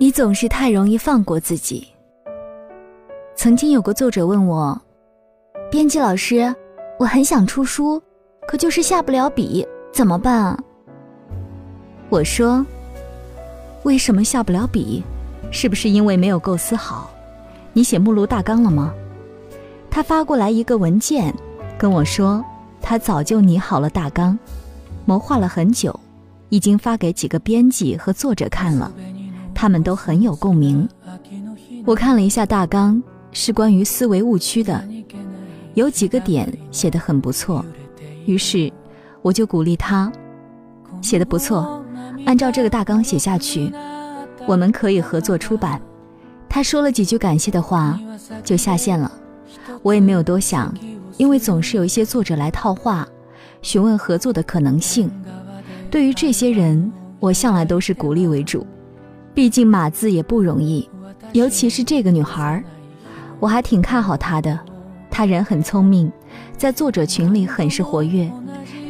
你总是太容易放过自己。曾经有个作者问我：“编辑老师，我很想出书，可就是下不了笔，怎么办？”我说：“为什么下不了笔？是不是因为没有构思好？你写目录大纲了吗？”他发过来一个文件，跟我说他早就拟好了大纲，谋划了很久，已经发给几个编辑和作者看了。他们都很有共鸣。我看了一下大纲，是关于思维误区的，有几个点写得很不错。于是我就鼓励他，写得不错，按照这个大纲写下去，我们可以合作出版。他说了几句感谢的话，就下线了。我也没有多想，因为总是有一些作者来套话，询问合作的可能性。对于这些人，我向来都是鼓励为主。毕竟码字也不容易，尤其是这个女孩儿，我还挺看好她的。她人很聪明，在作者群里很是活跃，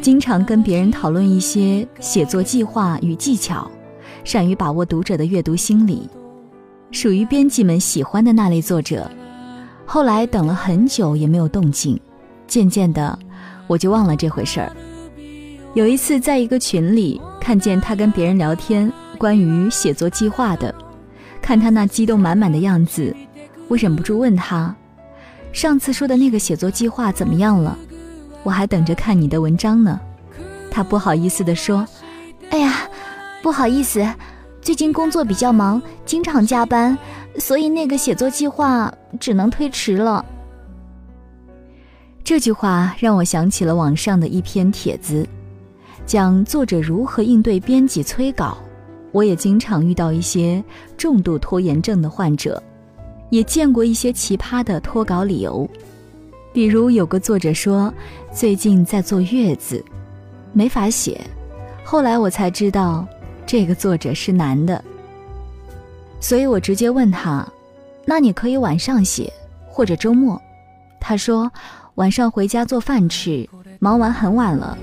经常跟别人讨论一些写作计划与技巧，善于把握读者的阅读心理，属于编辑们喜欢的那类作者。后来等了很久也没有动静，渐渐的我就忘了这回事儿。有一次在一个群里看见她跟别人聊天。关于写作计划的，看他那激动满满的样子，我忍不住问他：“上次说的那个写作计划怎么样了？我还等着看你的文章呢。”他不好意思地说：“哎呀，不好意思，最近工作比较忙，经常加班，所以那个写作计划只能推迟了。”这句话让我想起了网上的一篇帖子，讲作者如何应对编辑催稿。我也经常遇到一些重度拖延症的患者，也见过一些奇葩的脱稿理由。比如有个作者说最近在坐月子，没法写。后来我才知道，这个作者是男的。所以我直接问他：“那你可以晚上写，或者周末。”他说：“晚上回家做饭吃，忙完很晚了，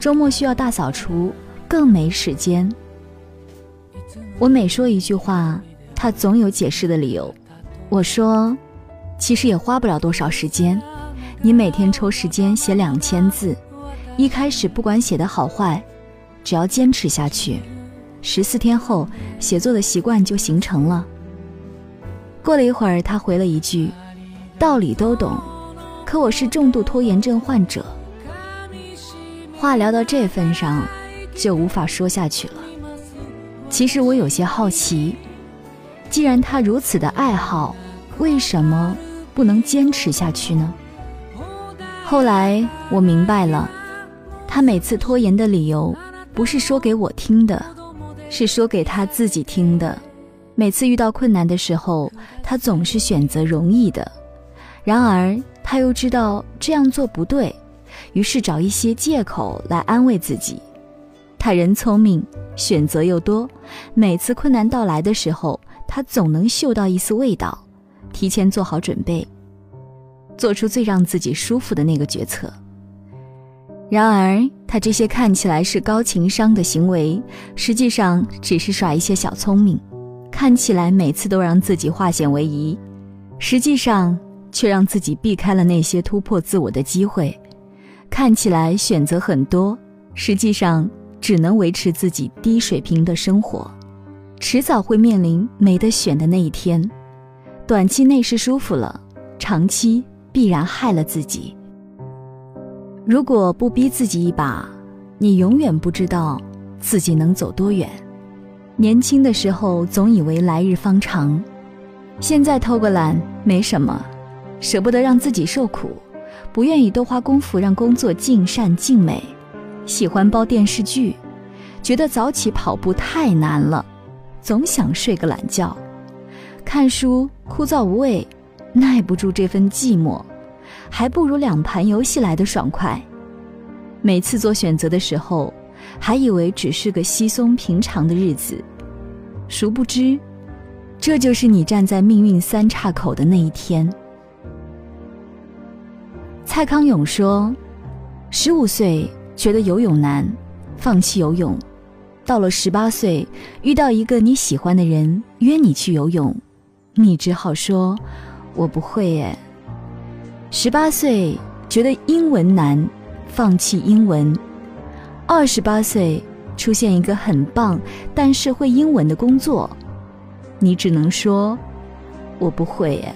周末需要大扫除，更没时间。”我每说一句话，他总有解释的理由。我说，其实也花不了多少时间，你每天抽时间写两千字，一开始不管写的好坏，只要坚持下去，十四天后写作的习惯就形成了。过了一会儿，他回了一句：“道理都懂，可我是重度拖延症患者。”话聊到这份上，就无法说下去了。其实我有些好奇，既然他如此的爱好，为什么不能坚持下去呢？后来我明白了，他每次拖延的理由不是说给我听的，是说给他自己听的。每次遇到困难的时候，他总是选择容易的，然而他又知道这样做不对，于是找一些借口来安慰自己。他人聪明，选择又多，每次困难到来的时候，他总能嗅到一丝味道，提前做好准备，做出最让自己舒服的那个决策。然而，他这些看起来是高情商的行为，实际上只是耍一些小聪明，看起来每次都让自己化险为夷，实际上却让自己避开了那些突破自我的机会。看起来选择很多，实际上。只能维持自己低水平的生活，迟早会面临没得选的那一天。短期内是舒服了，长期必然害了自己。如果不逼自己一把，你永远不知道自己能走多远。年轻的时候总以为来日方长，现在偷个懒没什么，舍不得让自己受苦，不愿意多花功夫让工作尽善尽美。喜欢煲电视剧，觉得早起跑步太难了，总想睡个懒觉。看书枯燥无味，耐不住这份寂寞，还不如两盘游戏来的爽快。每次做选择的时候，还以为只是个稀松平常的日子，殊不知，这就是你站在命运三岔口的那一天。蔡康永说：“十五岁。”觉得游泳难，放弃游泳，到了十八岁，遇到一个你喜欢的人约你去游泳，你只好说：“我不会耶。”十八岁觉得英文难，放弃英文；二十八岁出现一个很棒但是会英文的工作，你只能说：“我不会耶。”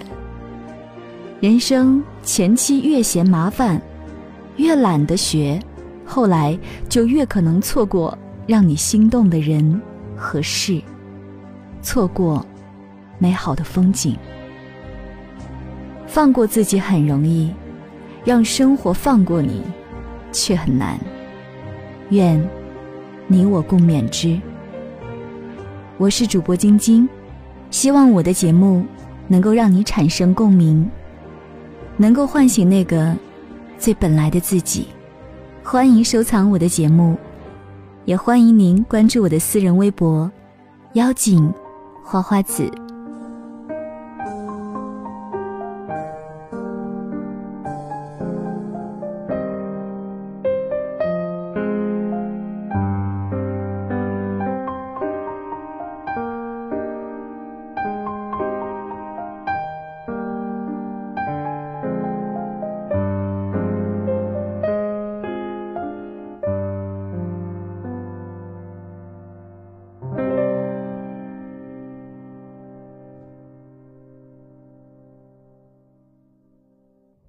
人生前期越嫌麻烦，越懒得学。后来就越可能错过让你心动的人和事，错过美好的风景。放过自己很容易，让生活放过你却很难。愿你我共勉之。我是主播晶晶，希望我的节目能够让你产生共鸣，能够唤醒那个最本来的自己。欢迎收藏我的节目，也欢迎您关注我的私人微博“妖精花花子”。